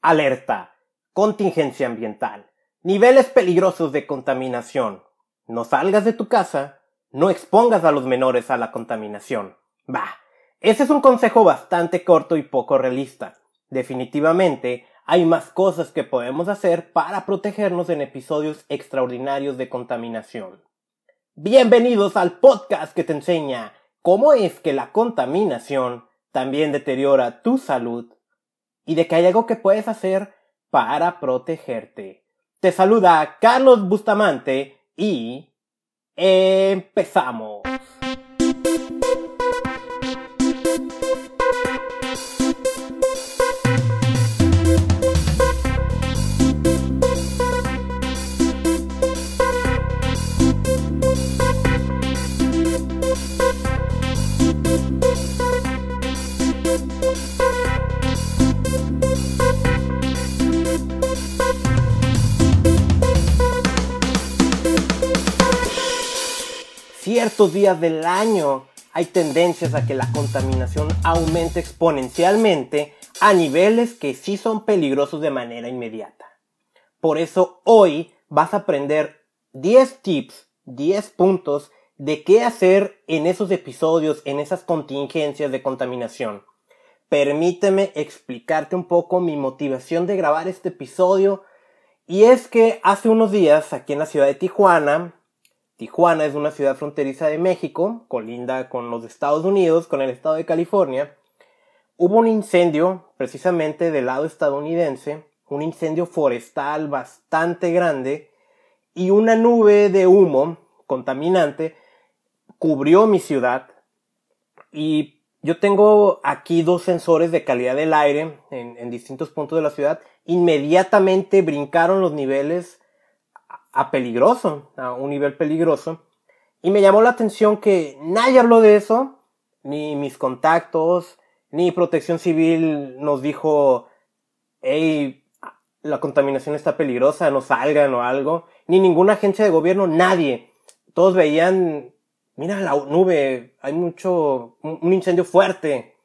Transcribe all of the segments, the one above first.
Alerta. Contingencia ambiental. Niveles peligrosos de contaminación. No salgas de tu casa. No expongas a los menores a la contaminación. Bah, ese es un consejo bastante corto y poco realista. Definitivamente, hay más cosas que podemos hacer para protegernos en episodios extraordinarios de contaminación. Bienvenidos al podcast que te enseña cómo es que la contaminación también deteriora tu salud y de que hay algo que puedes hacer para protegerte. Te saluda Carlos Bustamante y empezamos. Ciertos días del año hay tendencias a que la contaminación aumente exponencialmente a niveles que sí son peligrosos de manera inmediata. Por eso hoy vas a aprender 10 tips, 10 puntos de qué hacer en esos episodios, en esas contingencias de contaminación. Permíteme explicarte un poco mi motivación de grabar este episodio. Y es que hace unos días aquí en la ciudad de Tijuana, Tijuana es una ciudad fronteriza de México, colinda con los Estados Unidos, con el estado de California. Hubo un incendio, precisamente del lado estadounidense, un incendio forestal bastante grande, y una nube de humo contaminante cubrió mi ciudad. Y yo tengo aquí dos sensores de calidad del aire en, en distintos puntos de la ciudad. Inmediatamente brincaron los niveles a peligroso, a un nivel peligroso. Y me llamó la atención que nadie habló de eso, ni mis contactos, ni Protección Civil nos dijo, hey, la contaminación está peligrosa, no salgan o algo, ni ninguna agencia de gobierno, nadie. Todos veían, mira la nube, hay mucho, un incendio fuerte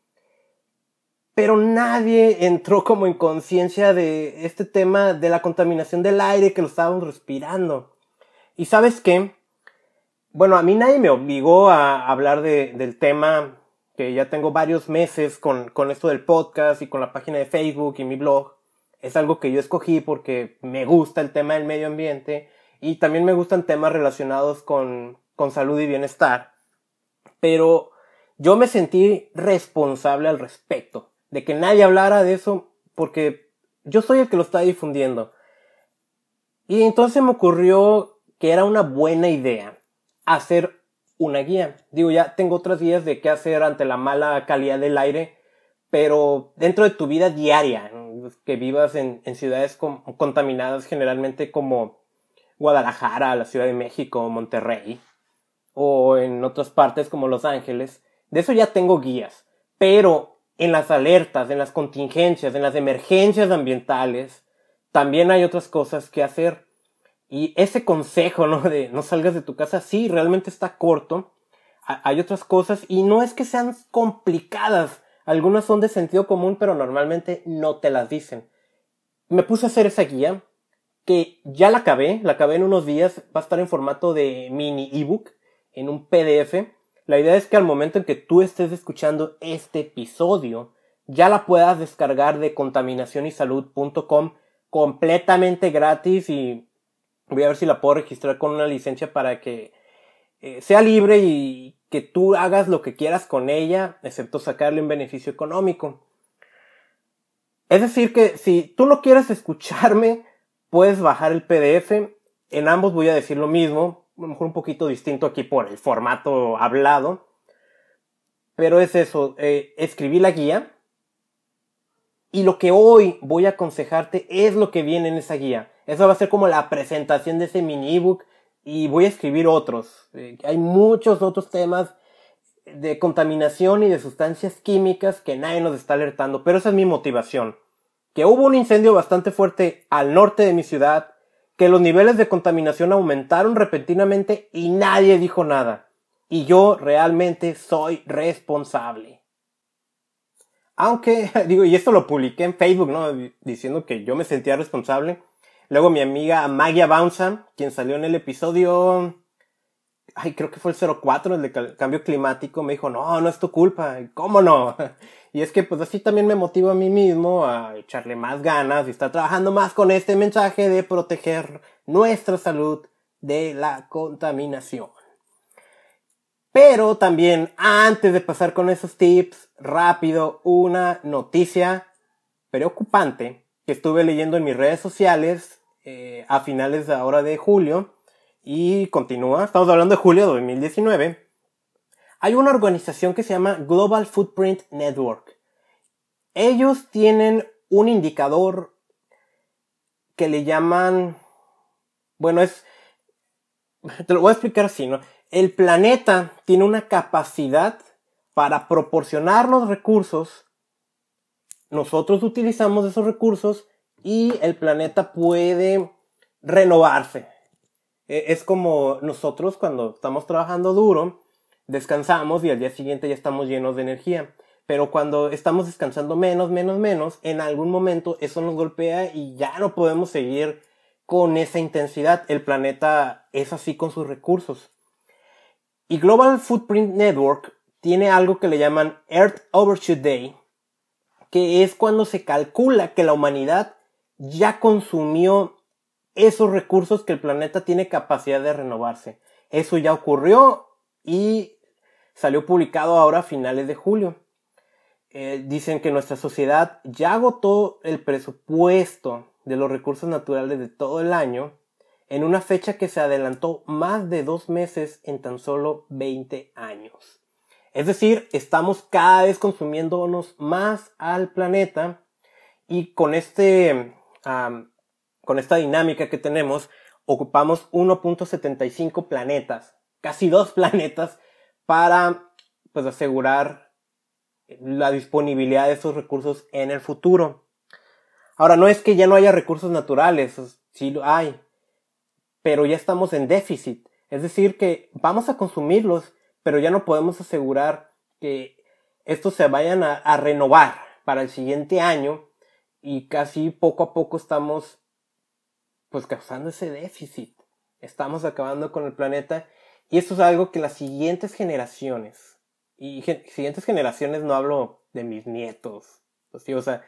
pero nadie entró como en conciencia de este tema de la contaminación del aire que lo estábamos respirando. Y sabes qué? Bueno, a mí nadie me obligó a hablar de, del tema que ya tengo varios meses con, con esto del podcast y con la página de Facebook y mi blog. Es algo que yo escogí porque me gusta el tema del medio ambiente y también me gustan temas relacionados con, con salud y bienestar. Pero yo me sentí responsable al respecto de que nadie hablara de eso porque yo soy el que lo está difundiendo. Y entonces me ocurrió que era una buena idea hacer una guía. Digo, ya tengo otras guías de qué hacer ante la mala calidad del aire, pero dentro de tu vida diaria, que vivas en, ciudades contaminadas generalmente como Guadalajara, la Ciudad de México, Monterrey, o en otras partes como Los Ángeles, de eso ya tengo guías. Pero en las alertas, en las contingencias, en las emergencias ambientales, también hay otras cosas que hacer. Y ese consejo, ¿no? De no salgas de tu casa, sí, realmente está corto. Hay otras cosas y no es que sean complicadas. Algunas son de sentido común, pero normalmente no te las dicen. Me puse a hacer esa guía, que ya la acabé, la acabé en unos días, va a estar en formato de mini ebook, en un PDF la idea es que al momento en que tú estés escuchando este episodio, ya la puedas descargar de contaminacionysalud.com completamente gratis y voy a ver si la puedo registrar con una licencia para que eh, sea libre y que tú hagas lo que quieras con ella, excepto sacarle un beneficio económico. Es decir, que si tú no quieres escucharme, puedes bajar el PDF. En ambos voy a decir lo mismo a lo mejor un poquito distinto aquí por el formato hablado. Pero es eso, eh, escribí la guía. Y lo que hoy voy a aconsejarte es lo que viene en esa guía. Eso va a ser como la presentación de ese mini ebook y voy a escribir otros. Eh, hay muchos otros temas de contaminación y de sustancias químicas que nadie nos está alertando, pero esa es mi motivación. Que hubo un incendio bastante fuerte al norte de mi ciudad, que los niveles de contaminación aumentaron repentinamente y nadie dijo nada. Y yo realmente soy responsable. Aunque, digo, y esto lo publiqué en Facebook, ¿no? Diciendo que yo me sentía responsable. Luego mi amiga Magia Bounza, quien salió en el episodio, ay, creo que fue el 04, el de cambio climático, me dijo, no, no es tu culpa, ¿cómo no? Y es que pues así también me motivo a mí mismo a echarle más ganas y estar trabajando más con este mensaje de proteger nuestra salud de la contaminación. Pero también, antes de pasar con esos tips, rápido, una noticia preocupante que estuve leyendo en mis redes sociales eh, a finales de ahora de julio y continúa, estamos hablando de julio de 2019. Hay una organización que se llama Global Footprint Network. Ellos tienen un indicador que le llaman, bueno, es, te lo voy a explicar así, ¿no? el planeta tiene una capacidad para proporcionar los recursos, nosotros utilizamos esos recursos y el planeta puede renovarse. E, es como nosotros cuando estamos trabajando duro, descansamos y al día siguiente ya estamos llenos de energía. Pero cuando estamos descansando menos, menos, menos, en algún momento eso nos golpea y ya no podemos seguir con esa intensidad. El planeta es así con sus recursos. Y Global Footprint Network tiene algo que le llaman Earth Overshoot Day, que es cuando se calcula que la humanidad ya consumió esos recursos que el planeta tiene capacidad de renovarse. Eso ya ocurrió y salió publicado ahora a finales de julio. Eh, dicen que nuestra sociedad ya agotó el presupuesto de los recursos naturales de todo el año en una fecha que se adelantó más de dos meses en tan solo 20 años. Es decir, estamos cada vez consumiéndonos más al planeta y con este, con esta dinámica que tenemos, ocupamos 1.75 planetas, casi dos planetas, para pues asegurar la disponibilidad de esos recursos en el futuro. Ahora, no es que ya no haya recursos naturales, sí lo hay, pero ya estamos en déficit. Es decir, que vamos a consumirlos, pero ya no podemos asegurar que estos se vayan a, renovar para el siguiente año y casi poco a poco estamos pues causando ese déficit. Estamos acabando con el planeta y esto es algo que las siguientes generaciones, y siguientes generaciones no hablo de mis nietos, pues, o sea,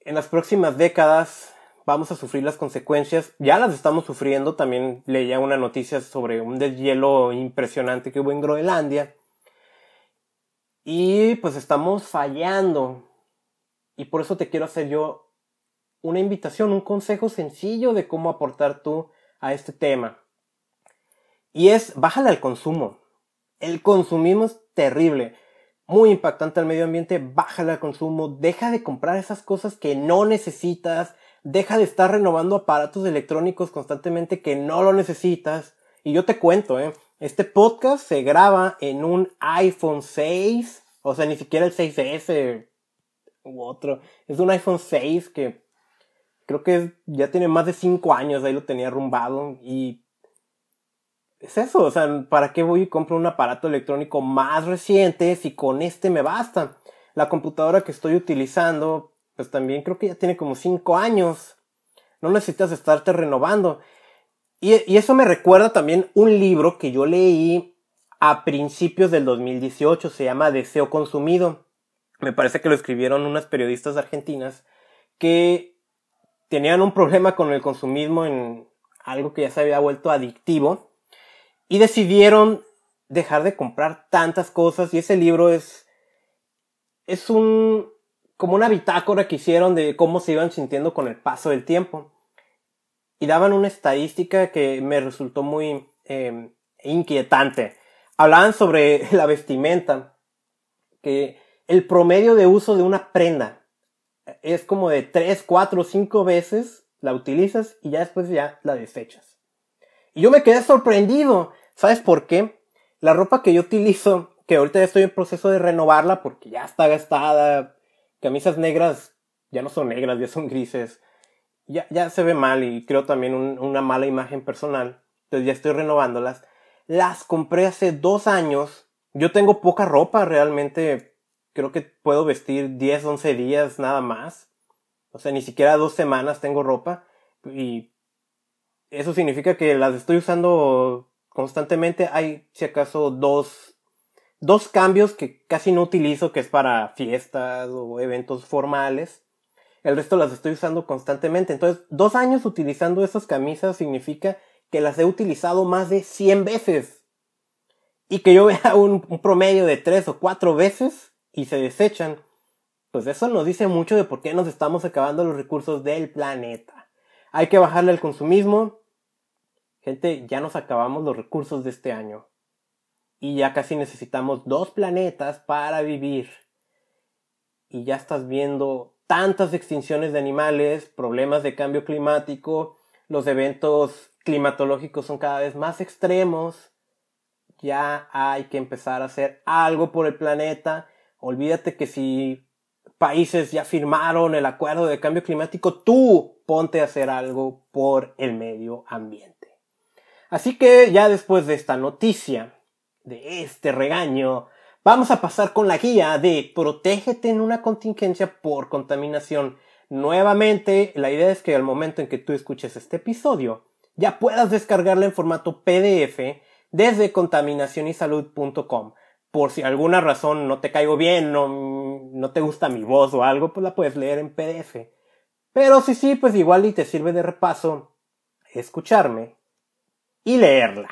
en las próximas décadas vamos a sufrir las consecuencias. Ya las estamos sufriendo. También leía una noticia sobre un deshielo impresionante que hubo en Groenlandia. Y pues estamos fallando. Y por eso te quiero hacer yo una invitación, un consejo sencillo de cómo aportar tú a este tema. Y es, bájale al consumo. El consumismo es terrible, muy impactante al medio ambiente, bájale al consumo, deja de comprar esas cosas que no necesitas, deja de estar renovando aparatos electrónicos constantemente que no lo necesitas. Y yo te cuento, ¿eh? Este podcast se graba en un iPhone 6, o sea, ni siquiera el 6S u otro. Es un iPhone 6 que creo que ya tiene más de 5 años, ahí lo tenía rumbado y es eso, o sea, ¿para qué voy y compro un aparato electrónico más reciente si con este me basta? La computadora que estoy utilizando pues también creo que ya tiene como 5 años. No necesitas estarte renovando. Y, eso me recuerda también un libro que yo leí a principios del 2018, se llama Deseo Consumido. Me parece que lo escribieron unas periodistas argentinas que tenían un problema con el consumismo en algo que ya se había vuelto adictivo y decidieron dejar de comprar tantas cosas y ese libro es es un como una bitácora que hicieron de cómo se iban sintiendo con el paso del tiempo. Y daban una estadística que me resultó muy em, inquietante. Hablaban sobre la vestimenta, que el promedio de uso de una prenda es como de 3, 4, 5 veces la utilizas y ya después ya la desechas. Y yo me quedé sorprendido. ¿Sabes por qué? La ropa que yo utilizo, que ahorita estoy en proceso de renovarla porque ya está gastada, camisas negras ya no son negras, ya son grises. Ya, ya se ve mal y creo también una mala imagen personal. Entonces ya estoy renovándolas. Las compré hace dos años. Yo tengo poca ropa realmente creo que puedo vestir 10, 11 días nada más. O sea, ni siquiera dos semanas tengo ropa. Y eso significa que las estoy usando constantemente. Hay, si acaso, dos, dos cambios que casi no utilizo, que es para fiestas o eventos formales. El resto las estoy usando constantemente. Entonces, dos años utilizando esas camisas significa que las he utilizado más de 100 veces. Y que yo vea un, promedio de tres o cuatro veces y se desechan. Pues eso nos dice mucho de por qué nos estamos acabando los recursos del planeta. Hay que bajarle al consumismo. Gente, ya nos acabamos los recursos de este año. Y ya casi necesitamos dos planetas para vivir. Y ya estás viendo tantas extinciones de animales, problemas de cambio climático, los eventos climatológicos son cada vez más extremos. Ya hay que empezar a hacer algo por el planeta. Olvídate que si países ya firmaron el acuerdo de cambio climático, tú ponte a hacer algo por el medio ambiente. Así que ya después de esta noticia, de este regaño, vamos a pasar con la guía de protégete en una contingencia por contaminación. Nuevamente, la idea es que al momento en que tú escuches este episodio, ya puedas descargarla en formato PDF desde contaminacionysalud.com. Por si alguna razón no te caigo bien, no, no te gusta mi voz o algo, pues la puedes leer en PDF. Pero si sí, pues igual y te sirve de repaso escucharme y leerla.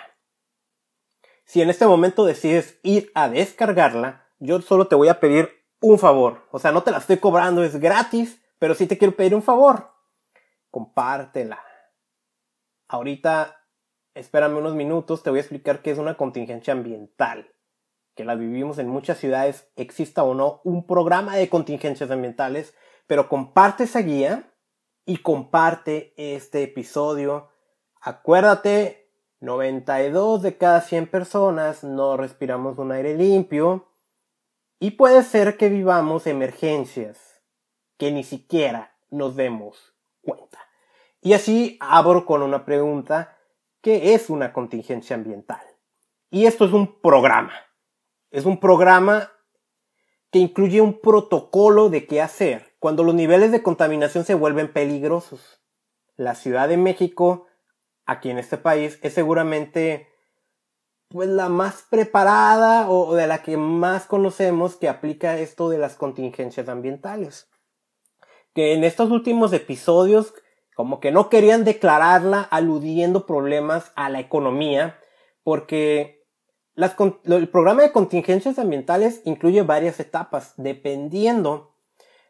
Si en este momento decides ir a descargarla, yo solo te voy a pedir un favor. O sea, no te la estoy cobrando, es gratis, pero sí te quiero pedir un favor. Compártela Ahorita, espérame unos minutos, te voy a explicar qué es una contingencia ambiental. Que la vivimos en muchas ciudades, exista o no un programa de contingencias ambientales, pero comparte esa guía y comparte este episodio. Acuérdate, 92 de cada 100 personas no respiramos un aire limpio y puede ser que vivamos emergencias que ni siquiera nos demos cuenta. Y así abro con una pregunta, ¿qué es una contingencia ambiental? Y esto es un programa. Es un programa que incluye un protocolo de qué hacer cuando los niveles de contaminación se vuelven peligrosos. La Ciudad de México, aquí en este país, es seguramente pues la más preparada o de la que más conocemos que aplica esto de las contingencias ambientales. Que en estos últimos episodios como que no querían declararla aludiendo problemas a la economía, porque el programa de contingencias ambientales incluye varias etapas, dependiendo.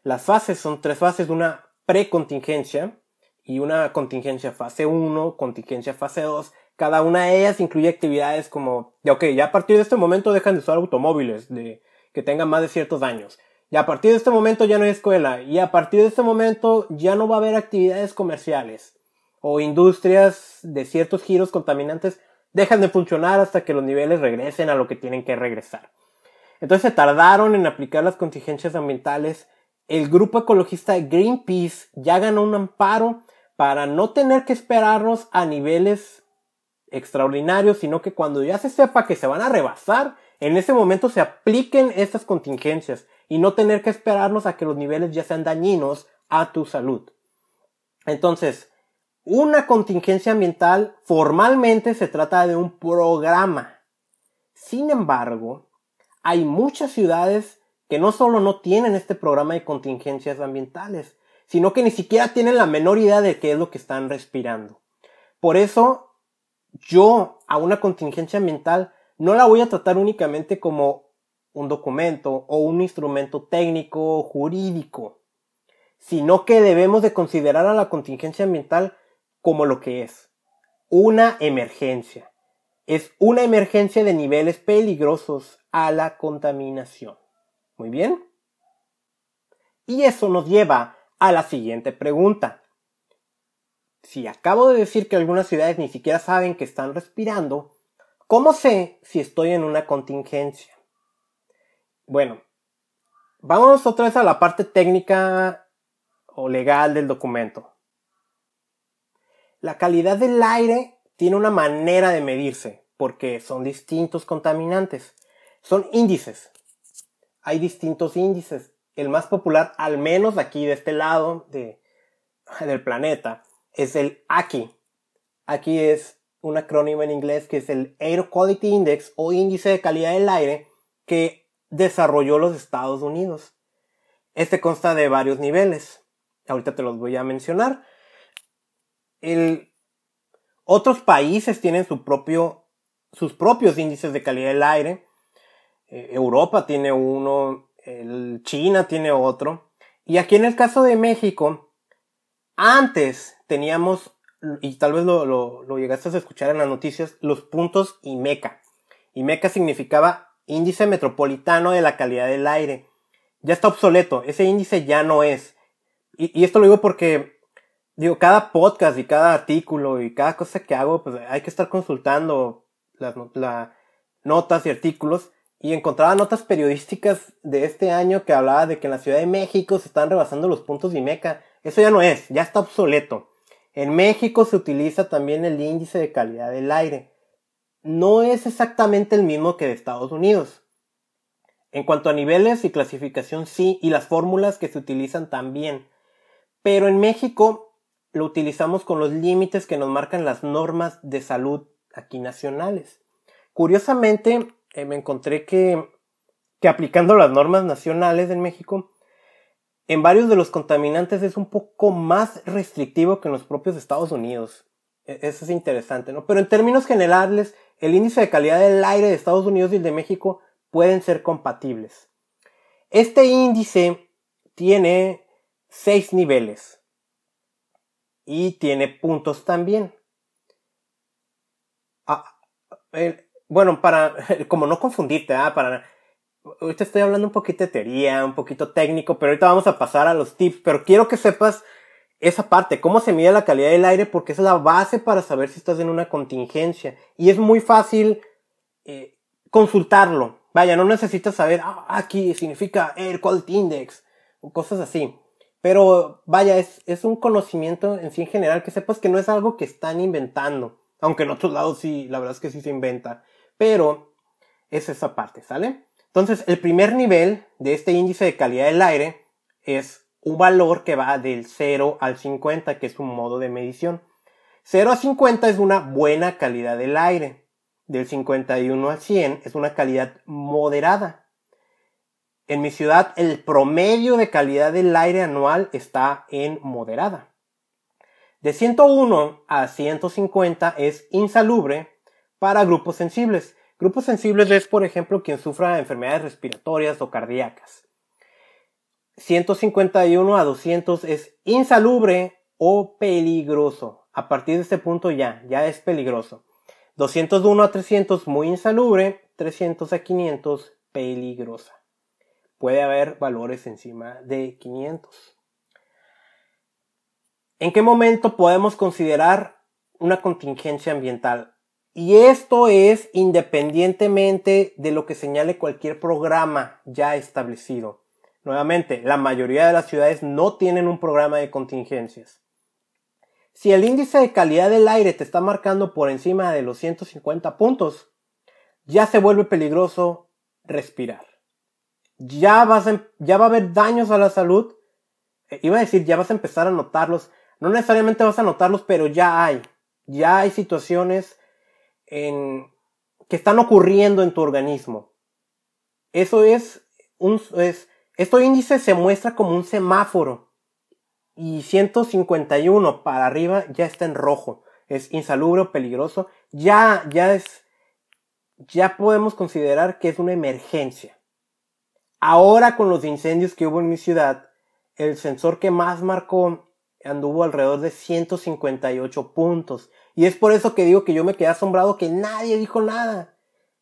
Las fases son tres fases, una precontingencia y una contingencia fase 1, contingencia fase 2. Cada una de ellas incluye actividades como, ok, ya a partir de este momento dejan de usar automóviles de, que tengan más de ciertos años. Y a partir de este momento ya no hay escuela. Y a partir de este momento ya no va a haber actividades comerciales. O industrias de ciertos giros contaminantes dejan de funcionar hasta que los niveles regresen a lo que tienen que regresar. Entonces se tardaron en aplicar las contingencias ambientales. El grupo ecologista Greenpeace ya ganó un amparo para no tener que esperarnos a niveles extraordinarios, sino que cuando ya se sepa que se van a rebasar, en ese momento se apliquen estas contingencias y no tener que esperarnos a que los niveles ya sean dañinos a tu salud. Entonces, una contingencia ambiental formalmente se trata de un programa. Sin embargo, hay muchas ciudades que no solo no tienen este programa de contingencias ambientales, sino que ni siquiera tienen la menor idea de qué es lo que están respirando. Por eso, yo a una contingencia ambiental no la voy a tratar únicamente como un documento o un instrumento técnico jurídico, sino que debemos de considerar a la contingencia ambiental como lo que es, una emergencia. Es una emergencia de niveles peligrosos a la contaminación. Muy bien. Y eso nos lleva a la siguiente pregunta. Si acabo de decir que algunas ciudades ni siquiera saben que están respirando, ¿cómo sé si estoy en una contingencia? Bueno, vamos otra vez a la parte técnica o legal del documento. La calidad del aire tiene una manera de medirse, porque son distintos contaminantes. Son índices. hay distintos índices. El más popular, al menos aquí de este lado de, del planeta, es el ACI. Aquí es un acrónimo en inglés que es el Air Quality Index o índice de calidad del aire que desarrolló los Estados Unidos. Este consta de varios niveles. Ahorita te los voy a mencionar. Otros países tienen su propio, sus propios índices de calidad del aire. Eh, Europa tiene uno, China tiene otro. Y aquí en el caso de México, antes teníamos, y tal vez lo, lo, llegaste a escuchar en las noticias, los puntos IMECA. IMECA significaba Índice Metropolitano de la Calidad del Aire. Ya está obsoleto, ese índice ya no es. Y, esto lo digo porque, digo, cada podcast y cada artículo y cada cosa que hago, pues hay que estar consultando las notas y artículos y encontraba notas periodísticas de este año que hablaba de que en la Ciudad de México se están rebasando los puntos de IMECA. Eso ya no es, ya está obsoleto. En México se utiliza también el índice de calidad del aire. No es exactamente el mismo que de Estados Unidos. En cuanto a niveles y clasificación sí, y las fórmulas que se utilizan también. Pero en México lo utilizamos con los límites que nos marcan las normas de salud aquí nacionales. Curiosamente, eh, me encontré que, que aplicando las normas nacionales en México, en varios de los contaminantes es un poco más restrictivo que en los propios Estados Unidos. E, eso es interesante, ¿no? Pero en términos generales, el índice de calidad del aire de Estados Unidos y el de México pueden ser compatibles. Este índice tiene seis niveles y tiene puntos también. Ah, bueno, para, como no confundirte, ¿ah? para, ahorita estoy hablando un poquito de teoría, un poquito técnico, pero ahorita vamos a pasar a los tips, pero quiero que sepas esa parte, cómo se mide la calidad del aire, porque es la base para saber si estás en una contingencia. Y es muy fácil eh, consultarlo. Vaya, no necesitas saber, ah, aquí significa Air Quality Index, o cosas así. Pero vaya, es, es un conocimiento en sí en general, que sepas que no es algo que están inventando. Aunque en otros lados sí, la verdad es que sí se inventa pero es esa parte, ¿sale? Entonces, el primer nivel de este índice de calidad del aire es un valor que va del 0 al 50, que es un modo de medición. 0 a 50 es una buena calidad del aire. Del 51 al 100 es una calidad moderada. En mi ciudad, el promedio de calidad del aire anual está en moderada. De 101 a 150 es insalubre para grupos sensibles. Grupos sensibles es, por ejemplo, quien sufra enfermedades respiratorias o cardíacas. 151 a 200 es insalubre o peligroso. A partir de este punto ya, ya es peligroso. 201 a 300 muy insalubre, 300 a 500 peligrosa. Puede haber valores encima de 500. ¿En qué momento podemos considerar una contingencia ambiental? Y esto es independientemente de lo que señale cualquier programa ya establecido. Nuevamente, la mayoría de las ciudades no tienen un programa de contingencias. Si el índice de calidad del aire te está marcando por encima de los 150 puntos, ya se vuelve peligroso respirar. Ya, vas em, ya va a haber daños a la salud. Eh, iba a decir, ya vas a empezar a notarlos. No necesariamente vas a notarlos, pero ya hay. Ya hay situaciones en, que están ocurriendo en tu organismo. Eso es un, es, este índice se muestra como un semáforo y 151 para arriba ya está en rojo. Es insalubre o peligroso. Ya, ya es, ya podemos considerar que es una emergencia. Ahora con los incendios que hubo en mi ciudad, el sensor que más marcó anduvo alrededor de 158 puntos. Y es por eso que digo que yo me quedé asombrado que nadie dijo nada.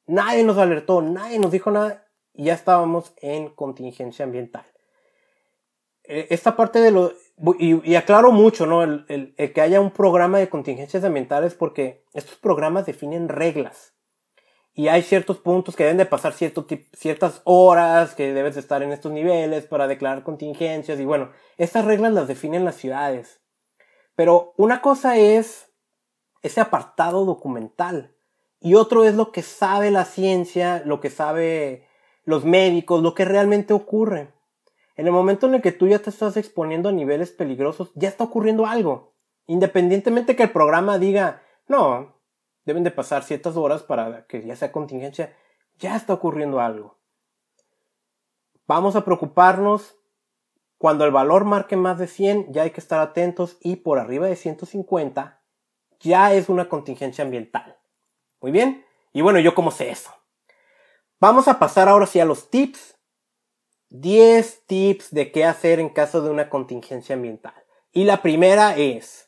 Nadie nos alertó, nadie nos dijo nada y ya estábamos en contingencia ambiental. E, esta parte de lo... Y, aclaro mucho, ¿no? El, el, que haya un programa de contingencias ambientales porque estos programas definen reglas. Y hay ciertos puntos que deben de pasar ciertas horas, que debes de estar en estos niveles para declarar contingencias. Y bueno, estas reglas las definen las ciudades. Pero una cosa es ese apartado documental. Y otro es lo que sabe la ciencia, lo que sabe los médicos, lo que realmente ocurre. En el momento en el que tú ya te estás exponiendo a niveles peligrosos, ya está ocurriendo algo. Independientemente que el programa diga, no, deben de pasar ciertas horas para que ya sea contingencia, ya está ocurriendo algo. Vamos a preocuparnos cuando el valor marque más de 100, ya hay que estar atentos y por arriba de 150 ya es una contingencia ambiental. Muy bien. Y bueno, yo cómo sé eso. Vamos a pasar ahora sí a los tips. 10 tips de qué hacer en caso de una contingencia ambiental. Y la primera es,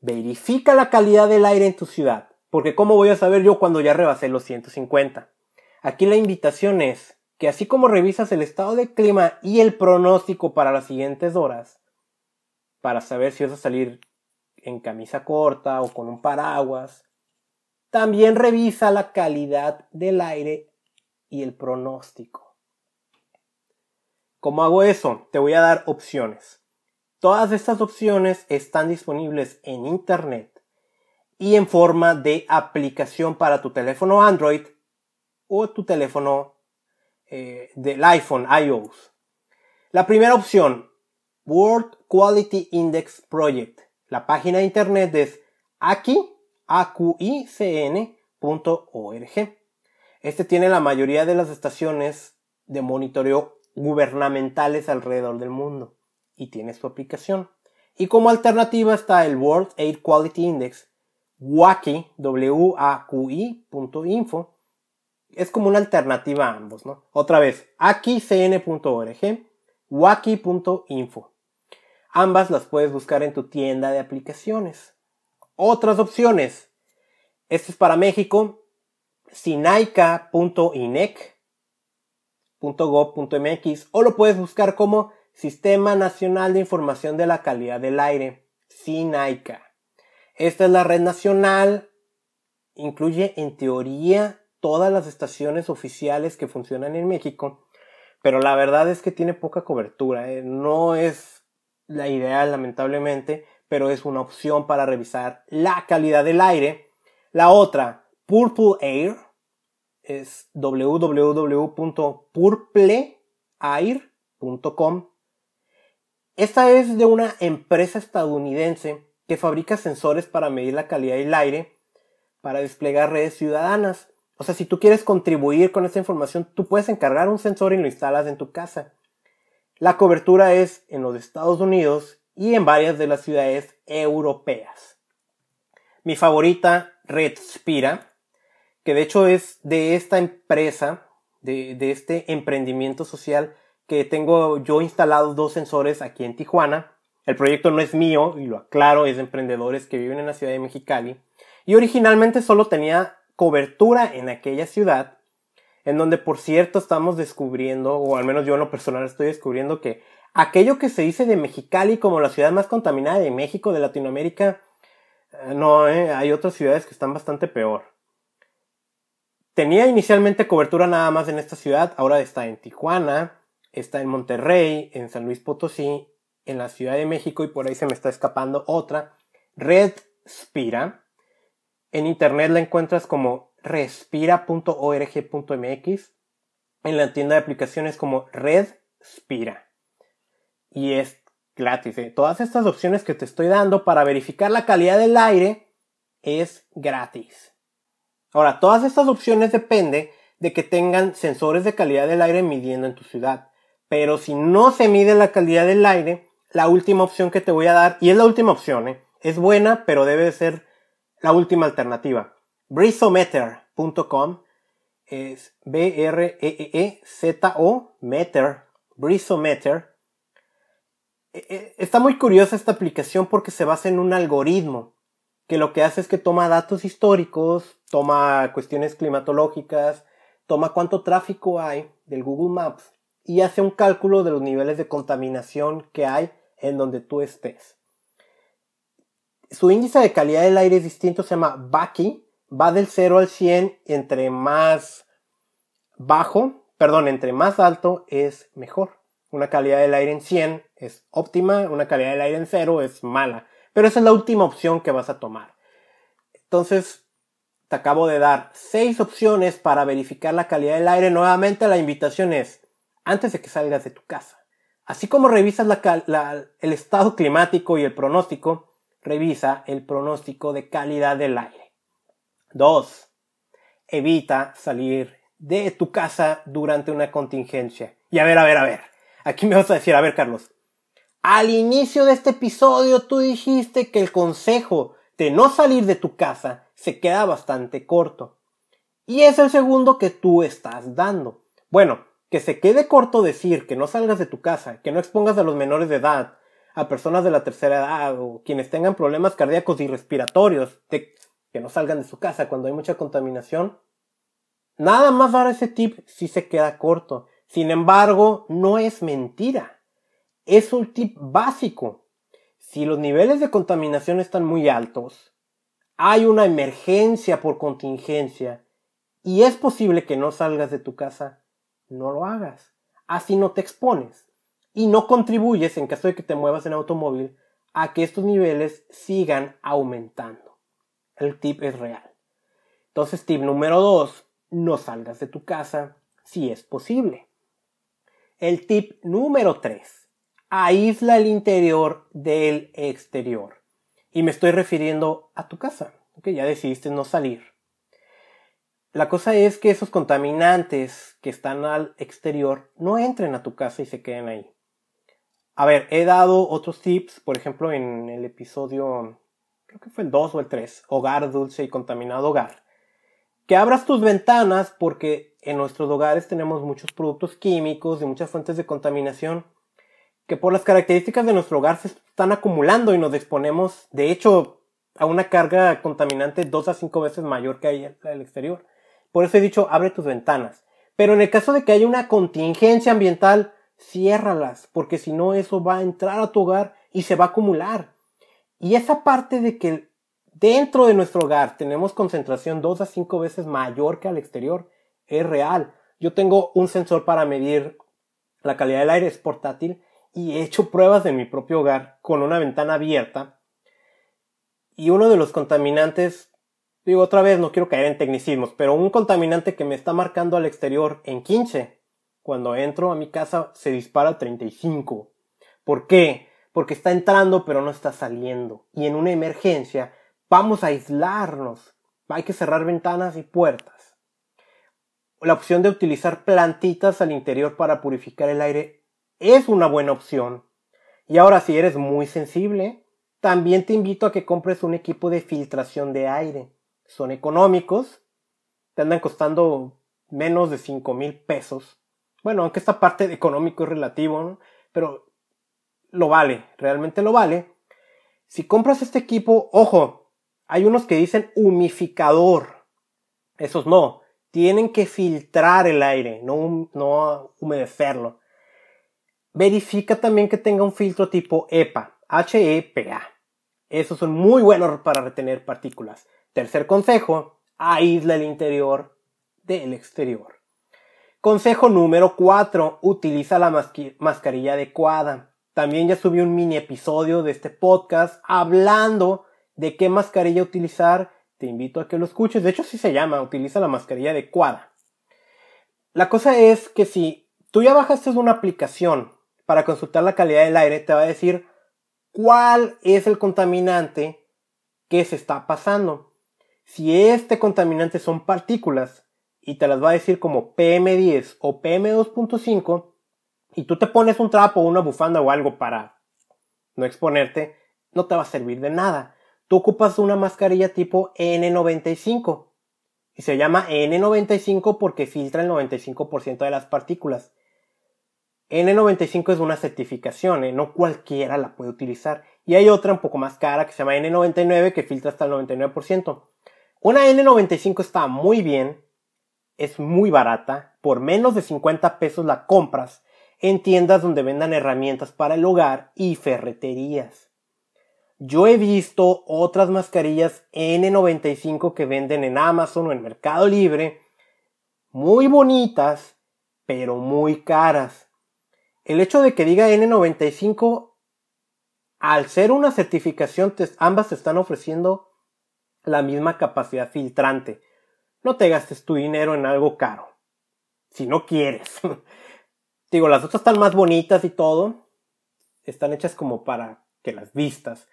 verifica la calidad del aire en tu ciudad. Porque ¿cómo voy a saber yo cuando ya rebasé los 150? Aquí la invitación es que así como revisas el estado de clima y el pronóstico para las siguientes horas, para saber si vas a salir en camisa corta o con un paraguas, también revisa la calidad del aire y el pronóstico. ¿Cómo hago eso? Te voy a dar opciones. Todas estas opciones están disponibles en Internet y en forma de aplicación para tu teléfono Android o tu teléfono eh, del iPhone iOS. La primera opción, World Quality Index Project. La página de internet es aquí, Este tiene la mayoría de las estaciones de monitoreo gubernamentales alrededor del mundo y tiene su aplicación. Y como alternativa está el World Air Quality Index, WAKI, W-A-Q-I.info. Es como una alternativa a ambos, ¿no? Otra vez, akicn.org, waki.info. Ambas las puedes buscar en tu tienda de aplicaciones. Otras opciones. Esto es para México. sinaica.inec.gov.mx o lo puedes buscar como Sistema Nacional de Información de la Calidad del Aire. SINAICA. Esta es la red nacional. Incluye en teoría todas las estaciones oficiales que funcionan en México. Pero la verdad es que tiene poca cobertura. ¿eh? No es la ideal lamentablemente, pero es una opción para revisar la calidad del aire. La otra, Purple Air, es www.purpleair.com. Esta es de una empresa estadounidense que fabrica sensores para medir la calidad del aire para desplegar redes ciudadanas. O sea, si tú quieres contribuir con esta información, tú puedes encargar un sensor y lo instalas en tu casa. La cobertura es en los Estados Unidos y en varias de las ciudades europeas. Mi favorita, Red Spira, que de hecho es de esta empresa, de, este emprendimiento social que tengo yo instalados dos sensores aquí en Tijuana. El proyecto no es mío, y lo aclaro, es de emprendedores que viven en la ciudad de Mexicali. Y originalmente solo tenía cobertura en aquella ciudad en donde por cierto estamos descubriendo, o al menos yo en lo personal estoy descubriendo que aquello que se dice de Mexicali como la ciudad más contaminada de México, de Latinoamérica, eh, no, eh, hay otras ciudades que están bastante peor. Tenía inicialmente cobertura nada más en esta ciudad, ahora está en Tijuana, está en Monterrey, en San Luis Potosí, en la Ciudad de México y por ahí se me está escapando otra, Red Spira. En internet la encuentras como respira.org.mx, en la tienda de aplicaciones como Red Spira. Y es gratis. ¿eh? Todas estas opciones que te estoy dando para verificar la calidad del aire es gratis. Ahora, todas estas opciones depende de que tengan sensores de calidad del aire midiendo en tu ciudad. Pero si no se mide la calidad del aire, la última opción que te voy a dar, y es la última opción, ¿eh? es buena, pero debe ser la última alternativa. Brisometer.com es B-R-E-E-Z-O Meter, Brisometer. E, e, está muy curiosa esta aplicación porque se basa en un algoritmo que lo que hace es que toma datos históricos, toma cuestiones climatológicas, toma cuánto tráfico hay del Google Maps y hace un cálculo de los niveles de contaminación que hay en donde tú estés. Su índice de calidad del aire es distinto, se llama BACI, va del 0 al 100, entre más bajo, perdón, entre más alto es mejor. Una calidad del aire en 100 es óptima, una calidad del aire en 0 es mala. Pero esa es la última opción que vas a tomar. Entonces, te acabo de dar seis opciones para verificar la calidad del aire. Nuevamente la invitación es, antes de que salgas de tu casa, así como revisas el estado climático y el pronóstico, revisa el pronóstico de calidad del aire. 2. Evita salir de tu casa durante una contingencia. Y a ver, a ver, a ver. Aquí me vas a decir, a ver, Carlos. Al inicio de este episodio tú dijiste que el consejo de no salir de tu casa se queda bastante corto. Y es el segundo que tú estás dando. Bueno, que se quede corto decir que no salgas de tu casa, que no expongas a los menores de edad, a personas de la tercera edad o quienes tengan problemas cardíacos y respiratorios, que no salgan de su casa cuando hay mucha contaminación. Nada más dar ese tip si se queda corto. Sin embargo, no es mentira. Es un tip básico. Si los niveles de contaminación están muy altos, hay una emergencia por contingencia y es posible que no salgas de tu casa, no lo hagas. Así no te expones y no contribuyes, en caso de que te muevas en automóvil, a que estos niveles sigan aumentando. El tip es real. Entonces, tip número 2, no salgas de tu casa si es posible. El tip número 3, aísla el interior del exterior. Y me estoy refiriendo a tu casa, que ya decidiste no salir. La cosa es que esos contaminantes que están al exterior no entren a tu casa y se queden ahí. A ver, he dado otros tips, por ejemplo, en el episodio, creo que fue el 2 o el 3, hogar dulce y contaminado hogar. Que abras tus ventanas porque en nuestros hogares tenemos muchos productos químicos y muchas fuentes de contaminación que por las características de nuestro hogar se están acumulando y nos exponemos, de hecho, a una carga contaminante dos a cinco veces mayor que hay el exterior. Por eso he dicho, abre tus ventanas. Pero en el caso de que haya una contingencia ambiental, ciérralas, porque si no eso va a entrar a tu hogar y se va a acumular. Y esa parte de que dentro de nuestro hogar tenemos concentración dos a cinco veces mayor que al exterior es real. Yo tengo un sensor para medir la calidad del aire, es portátil, y he hecho pruebas en mi propio hogar con una ventana abierta. Y uno de los contaminantes, digo otra vez, no quiero caer en tecnicismos, pero un contaminante que me está marcando al exterior en 15, cuando entro a mi casa se dispara a 35. ¿Por qué? Porque está entrando pero no está saliendo. Y en una emergencia vamos a aislarnos. Hay que cerrar ventanas y puertas. La opción de utilizar plantitas al interior para purificar el aire es una buena opción. Y ahora si eres muy sensible, también te invito a que compres un equipo de filtración de aire. Son económicos, te andan costando menos de 5 mil pesos. Bueno, aunque esta parte de económico es relativo, pero lo vale, realmente lo vale. Si compras este equipo, ojo, hay unos que dicen humificador. Esos no, tienen que filtrar el aire, no, no humedecerlo. Verifica también que tenga un filtro tipo EPA, HEPA. Esos son muy buenos para retener partículas. Tercer consejo, aísla el interior del exterior. Consejo número 4, utiliza la mascarilla adecuada. También ya subí un mini episodio de este podcast hablando de qué mascarilla utilizar. Te invito a que lo escuches. De hecho, sí se llama, utiliza la mascarilla adecuada. La cosa es que si tú ya bajaste una aplicación para consultar la calidad del aire te va a decir cuál es el contaminante que se está pasando. Si este contaminante son partículas y te las va a decir como PM10 o PM2.5 y tú te pones un trapo una bufanda o algo para no exponerte, no te va a servir de nada. Tú ocupas una mascarilla tipo N95 y se llama N95 porque filtra el 95% de las partículas. N95 es una certificación, ¿eh? no cualquiera la puede utilizar. Y hay otra un poco más cara que se llama N99 que filtra hasta el 99%. Una N95 está muy bien, es muy barata, por menos de 50 pesos la compras en tiendas donde vendan herramientas para el hogar y ferreterías. Yo he visto otras mascarillas N95 que venden en Amazon o en Mercado Libre, muy bonitas, pero muy caras el hecho de que diga N95, al ser una certificación, ambas te están ofreciendo la misma capacidad filtrante. No te gastes tu dinero en algo caro. Si no quieres. Digo, las otras están más bonitas y todo. Están hechas como para que las vistas.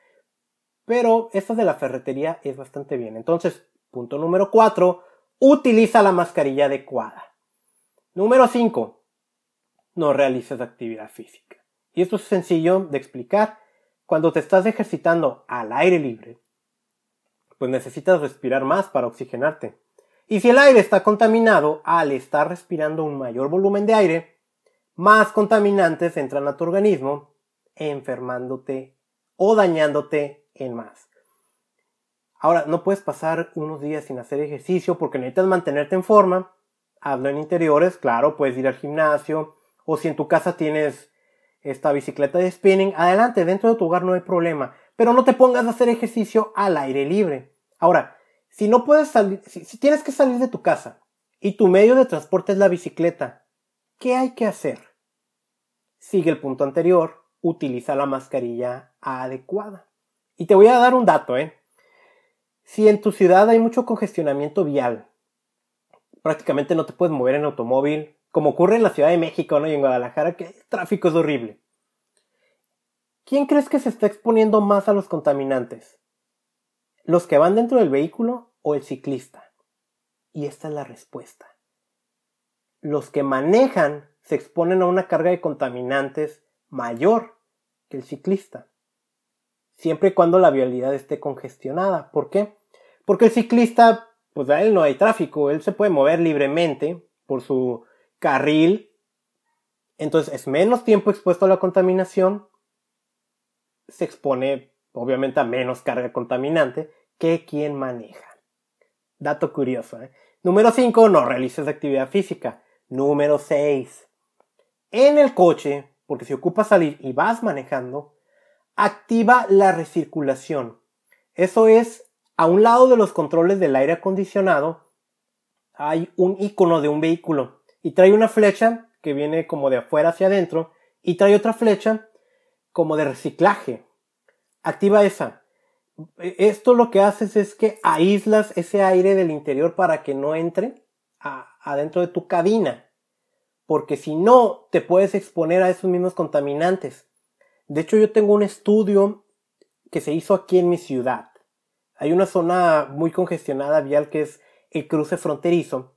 Pero esta de la ferretería es bastante bien. Entonces, punto número 4. Utiliza la mascarilla adecuada. Número 5. No realices actividad física. Y esto es sencillo de explicar. Cuando te estás ejercitando al aire libre, pues necesitas respirar más para oxigenarte. Y si el aire está contaminado, al estar respirando un mayor volumen de aire, más contaminantes entran a tu organismo, enfermándote o dañándote en más. Ahora, no puedes pasar unos días sin hacer ejercicio porque necesitas mantenerte en forma. Hazlo en interiores, claro, puedes ir al gimnasio o si en tu casa tienes esta bicicleta de spinning, adelante, dentro de tu hogar no hay problema, pero no te pongas a hacer ejercicio al aire libre. Ahora, si no puedes salir, si, tienes que salir de tu casa y tu medio de transporte es la bicicleta, ¿qué hay que hacer? Sigue el punto anterior, utiliza la mascarilla adecuada. Y te voy a dar un dato, ¿eh? Si en tu ciudad hay mucho congestionamiento vial, prácticamente no te puedes mover en automóvil, como ocurre en la Ciudad de México ¿no? y en Guadalajara, que el tráfico es horrible. ¿Quién crees que se está exponiendo más a los contaminantes? ¿Los que van dentro del vehículo o el ciclista? Y esta es la respuesta. Los que manejan se exponen a una carga de contaminantes mayor que el ciclista siempre y cuando la vialidad esté congestionada. ¿Por qué? Porque el ciclista, pues a él no hay tráfico, él se puede mover libremente por su carril, entonces es menos tiempo expuesto a la contaminación, se expone obviamente a menos carga contaminante que quien maneja. Dato curioso. ¿eh? Número 5, no realices actividad física. Número 6, en el coche, porque si ocupas salir y vas manejando, activa la recirculación. Eso es, a un lado de los controles del aire acondicionado, hay un icono de un vehículo y trae una flecha que viene como de afuera hacia adentro y trae otra flecha como de reciclaje. Activa esa. Esto lo que haces es que aíslas ese aire del interior para que no entre adentro de tu cabina. Porque si no, te puedes exponer a esos mismos contaminantes. De hecho, yo tengo un estudio que se hizo aquí en mi ciudad. Hay una zona muy congestionada vial que es el cruce fronterizo,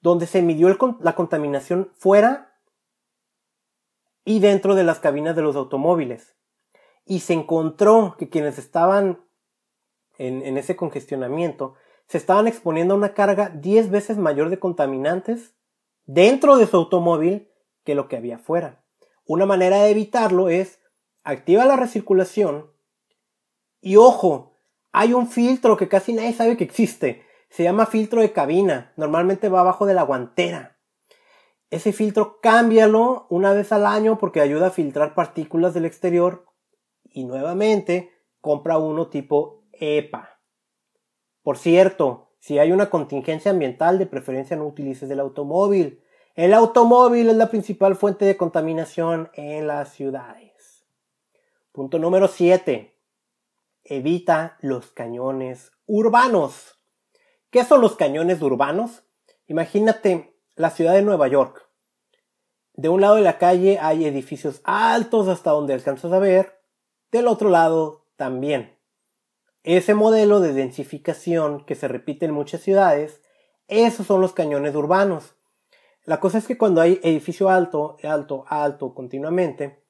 donde se midió la contaminación fuera y dentro de las cabinas de los automóviles. Y se encontró que quienes estaban en, ese congestionamiento se estaban exponiendo a una carga 10 veces mayor de contaminantes dentro de su automóvil que lo que había fuera. Una manera de evitarlo es activa la recirculación y ojo, hay un filtro que casi nadie sabe que existe. Se llama filtro de cabina. Normalmente va abajo de la guantera. Ese filtro cámbialo una vez al año porque ayuda a filtrar partículas del exterior. Y nuevamente, compra uno tipo EPA. Por cierto, si hay una contingencia ambiental, de preferencia no utilices el automóvil. El automóvil es la principal fuente de contaminación en las ciudades. Punto número 7. Evita los cañones urbanos. ¿Qué son los cañones urbanos? Imagínate la ciudad de Nueva York. De un lado de la calle hay edificios altos hasta donde alcanzas a ver, del otro lado también. Ese modelo de densificación que se repite en muchas ciudades, esos son los cañones urbanos. La cosa es que cuando hay edificio alto, alto, alto continuamente,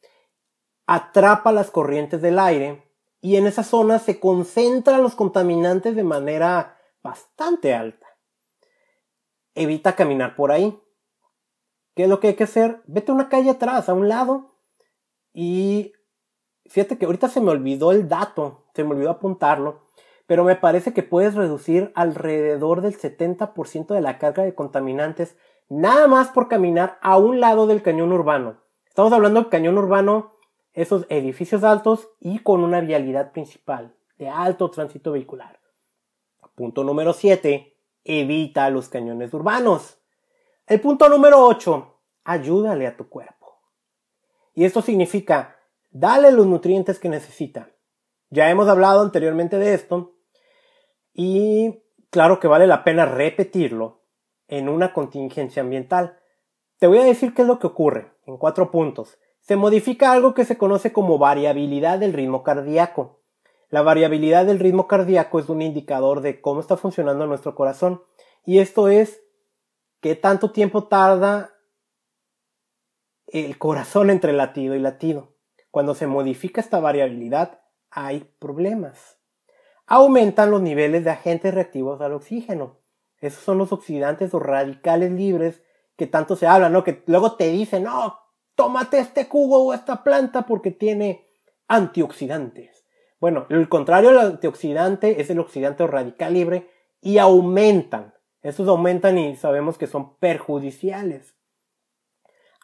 atrapa las corrientes del aire y en esa zona se concentran los contaminantes de manera bastante alta. Evita caminar por ahí. ¿Qué es lo que hay que hacer? Vete una calle atrás, a un lado. Y fíjate que ahorita se me olvidó el dato, se me olvidó apuntarlo, pero me parece que puedes reducir alrededor del 70% de la carga de contaminantes nada más por caminar a un lado del cañón urbano. Estamos hablando del cañón urbano esos edificios altos y con una vialidad principal de alto tránsito vehicular. Punto número 7. Evita los cañones urbanos. El punto número 8. Ayúdale a tu cuerpo. Y esto significa, dale los nutrientes que necesita. Ya hemos hablado anteriormente de esto. Y claro que vale la pena repetirlo en una contingencia ambiental. Te voy a decir qué es lo que ocurre en cuatro puntos. Se modifica algo que se conoce como variabilidad del ritmo cardíaco. La variabilidad del ritmo cardíaco es un indicador de cómo está funcionando nuestro corazón. Y esto es qué tanto tiempo tarda el corazón entre latido y latido. Cuando se modifica esta variabilidad hay problemas. Aumentan los niveles de agentes reactivos al oxígeno. Esos son los oxidantes o radicales libres que tanto se habla, ¿no? Que luego te dicen, no, tómate este cubo o esta planta porque tiene antioxidantes. Bueno, el contrario del antioxidante es el oxidante o radical libre y aumentan. Estos aumentan y sabemos que son perjudiciales.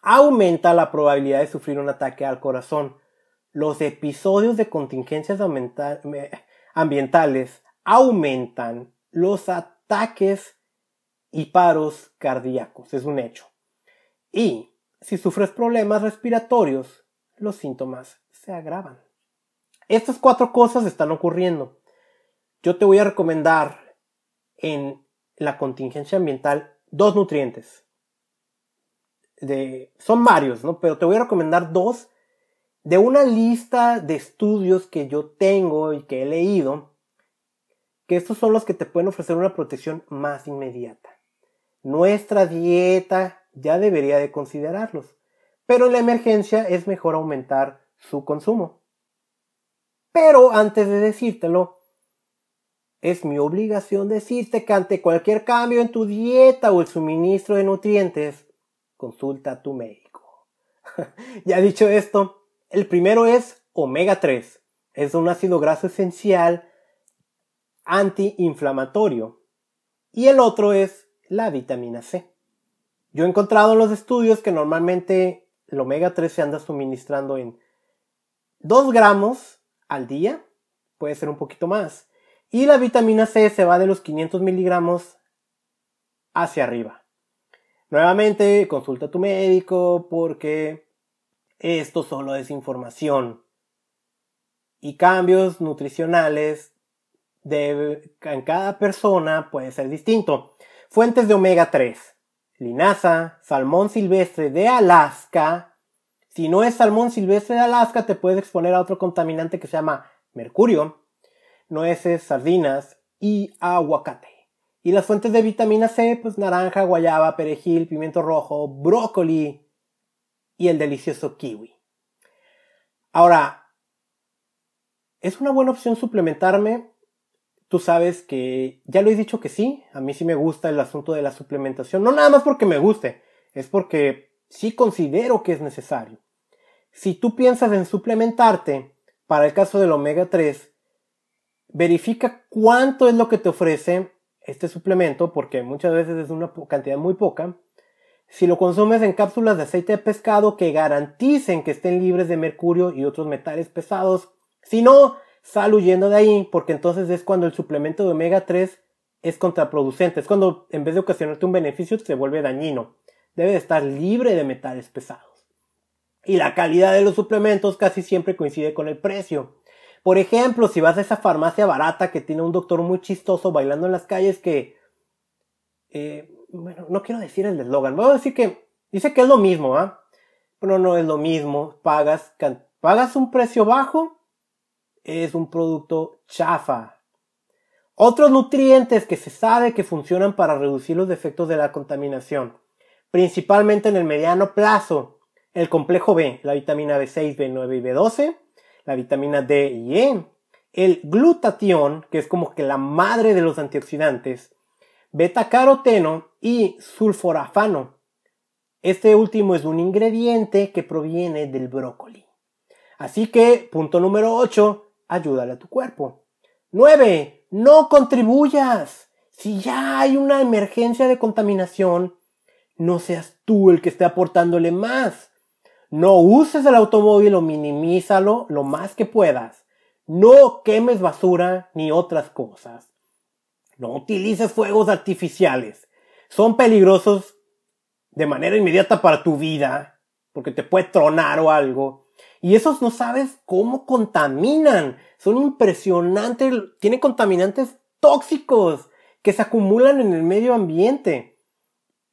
Aumenta la probabilidad de sufrir un ataque al corazón. Los episodios de contingencias ambientales aumentan los ataques y paros cardíacos. Es un hecho. Y si sufres problemas respiratorios, los síntomas se agravan. Estas cuatro cosas están ocurriendo. Yo te voy a recomendar en la contingencia ambiental dos nutrientes. De, son varios, ¿no? Pero te voy a recomendar dos de una lista de estudios que yo tengo y que he leído, que estos son los que te pueden ofrecer una protección más inmediata. Nuestra dieta ya debería de considerarlos, pero en la emergencia es mejor aumentar su consumo. Pero antes de decírtelo, es mi obligación decirte que ante cualquier cambio en tu dieta o el suministro de nutrientes, consulta a tu médico. ya dicho esto, el primero es omega 3. Es un ácido graso esencial antiinflamatorio. Y el otro es la vitamina C. Yo he encontrado en los estudios que normalmente el omega 3 se anda suministrando en 2 gramos al día, puede ser un poquito más. Y la vitamina C se va de los 500 miligramos hacia arriba. Nuevamente, consulta a tu médico porque esto solo es información. Y cambios nutricionales en cada persona puede ser distinto. Fuentes de omega 3. Linaza, salmón silvestre de Alaska. Si no es salmón silvestre de Alaska, te puedes exponer a otro contaminante que se llama mercurio nueces, sardinas y aguacate. Y las fuentes de vitamina C, pues naranja, guayaba, perejil, pimiento rojo, brócoli y el delicioso kiwi. Ahora, ¿es una buena opción suplementarme? Tú sabes que ya lo he dicho que sí, a mí sí me gusta el asunto de la suplementación, no nada más porque me guste, es porque sí considero que es necesario. Si tú piensas en suplementarte, para el caso del omega 3, verifica cuánto es lo que te ofrece este suplemento, porque muchas veces es una cantidad muy poca. Si lo consumes en cápsulas de aceite de pescado que garanticen que estén libres de mercurio y otros metales pesados, si no, sal huyendo de ahí, porque entonces es cuando el suplemento de omega 3 es contraproducente, es cuando en vez de ocasionarte un beneficio se vuelve dañino. Debe de estar libre de metales pesados. Y la calidad de los suplementos casi siempre coincide con el precio. Por ejemplo, si vas a esa farmacia barata que tiene un doctor muy chistoso bailando en las calles que... Eh, bueno, no quiero decir el eslogan, voy a decir que dice que es lo mismo, ¿ah? Pero no es lo mismo, pagas, pagas un precio bajo, es un producto chafa. Otros nutrientes que se sabe que funcionan para reducir los efectos de la contaminación, principalmente en el mediano plazo, el complejo B, la vitamina B6, B9 y B12, la vitamina D y E, el glutatión, que es como que la madre de los antioxidantes, beta-caroteno y sulforafano. Este último es un ingrediente que proviene del brócoli. Así que, punto número 8, ayúdale a tu cuerpo. 9. No contribuyas. Si ya hay una emergencia de contaminación, no seas tú el que esté aportándole más. No uses el automóvil o minimízalo lo más que puedas. No quemes basura ni otras cosas. No utilices fuegos artificiales. Son peligrosos de manera inmediata para tu vida, porque te puede tronar o algo. Y esos no sabes cómo contaminan. Son impresionantes. Tienen contaminantes tóxicos que se acumulan en el medio ambiente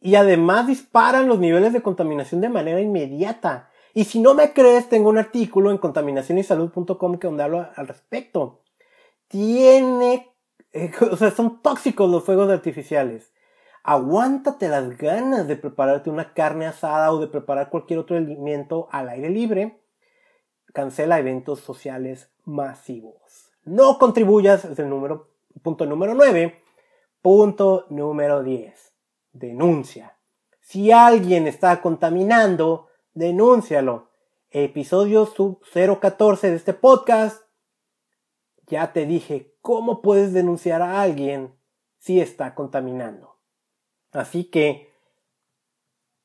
y además disparan los niveles de contaminación de manera inmediata. Y si no me crees, tengo un artículo en contaminacionysalud.com que donde hablo al respecto. Tiene, eh, o sea, son tóxicos los fuegos artificiales. Aguántate las ganas de prepararte una carne asada o de preparar cualquier otro alimento al aire libre. Cancela eventos sociales masivos. No contribuyas, es el número, punto número 9. Punto número 10. Denuncia. Si alguien está contaminando, denúncialo. Episodio sub 014 de este podcast. Ya te dije cómo puedes denunciar a alguien si está contaminando. Así que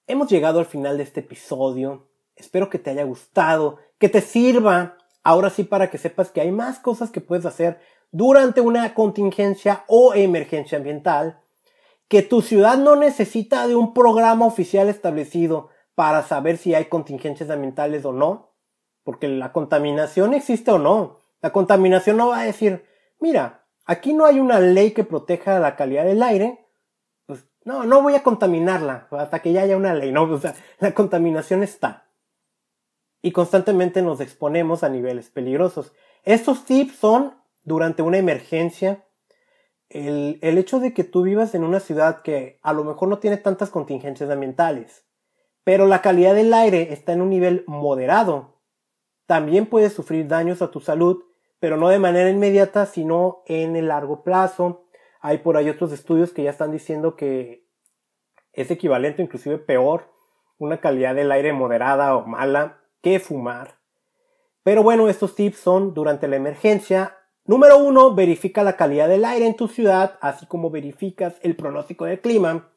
hemos llegado al final de este episodio. Espero que te haya gustado, que te sirva ahora sí para que sepas que hay más cosas que puedes hacer durante una contingencia o emergencia ambiental, que tu ciudad no necesita de un programa oficial establecido para saber si hay contingencias ambientales o no, porque la contaminación existe o no. La contaminación no va a decir, mira, aquí no hay una ley que proteja la calidad del aire, pues no, no voy a contaminarla hasta que ya haya una ley, no, o sea, la contaminación está. Y constantemente nos exponemos a niveles peligrosos. Estos tips son durante una emergencia, el, el hecho de que tú vivas en una ciudad que a lo mejor no tiene tantas contingencias ambientales, pero la calidad del aire está en un nivel moderado. También puedes sufrir daños a tu salud, pero no de manera inmediata, sino en el largo plazo. Hay por ahí otros estudios que ya están diciendo que es equivalente, inclusive peor, una calidad del aire moderada o mala que fumar. Pero bueno, estos tips son durante la emergencia. Número uno, verifica la calidad del aire en tu ciudad, así como verificas el pronóstico del clima.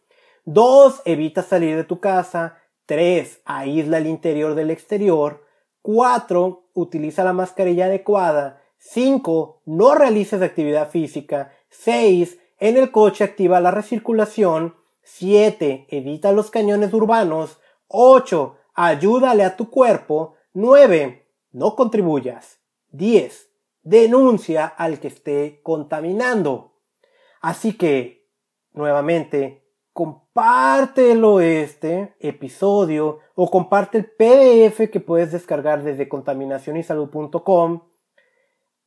Dos, evita salir de tu casa. 3. Aísla el interior del exterior. 4. Utiliza la mascarilla adecuada. 5. No realices actividad física. 6. En el coche activa la recirculación. 7. Evita los cañones urbanos. 8. Ayúdale a tu cuerpo. 9. No contribuyas. 10. Denuncia al que esté contaminando. Así que, nuevamente, compártelo este episodio o comparte el PDF que puedes descargar desde contaminacionysalud.com.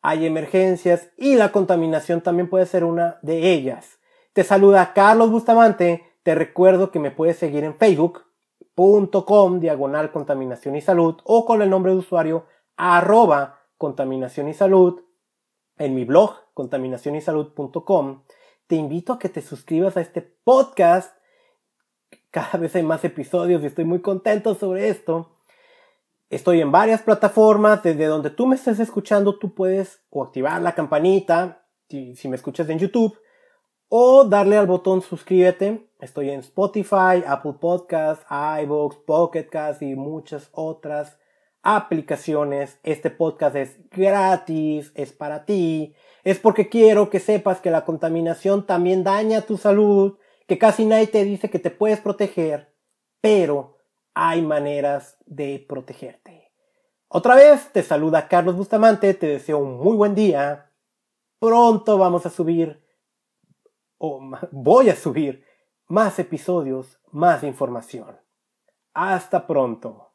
Hay emergencias y la contaminación también puede ser una de ellas. Te saluda Carlos Bustamante. Te recuerdo que me puedes seguir en facebook.com diagonal contaminación y salud o con el nombre de usuario arroba contaminación y salud en mi blog contaminacionysalud.com te invito a que te suscribas a este podcast. Cada vez hay más episodios y estoy muy contento sobre esto. Estoy en varias plataformas, desde donde tú me estés escuchando, tú puedes o activar la campanita, si, me escuchas en YouTube, o darle al botón suscríbete. Estoy en Spotify, Apple Podcasts, iVoox, Pocket Cast y muchas otras aplicaciones. Este podcast es gratis, es para ti es porque quiero que sepas que la contaminación también daña tu salud, que casi nadie te dice que te puedes proteger, pero hay maneras de protegerte. Otra vez te saluda Carlos Bustamante, te deseo un muy buen día. Pronto vamos a subir, o voy a subir, más episodios, más información. Hasta pronto.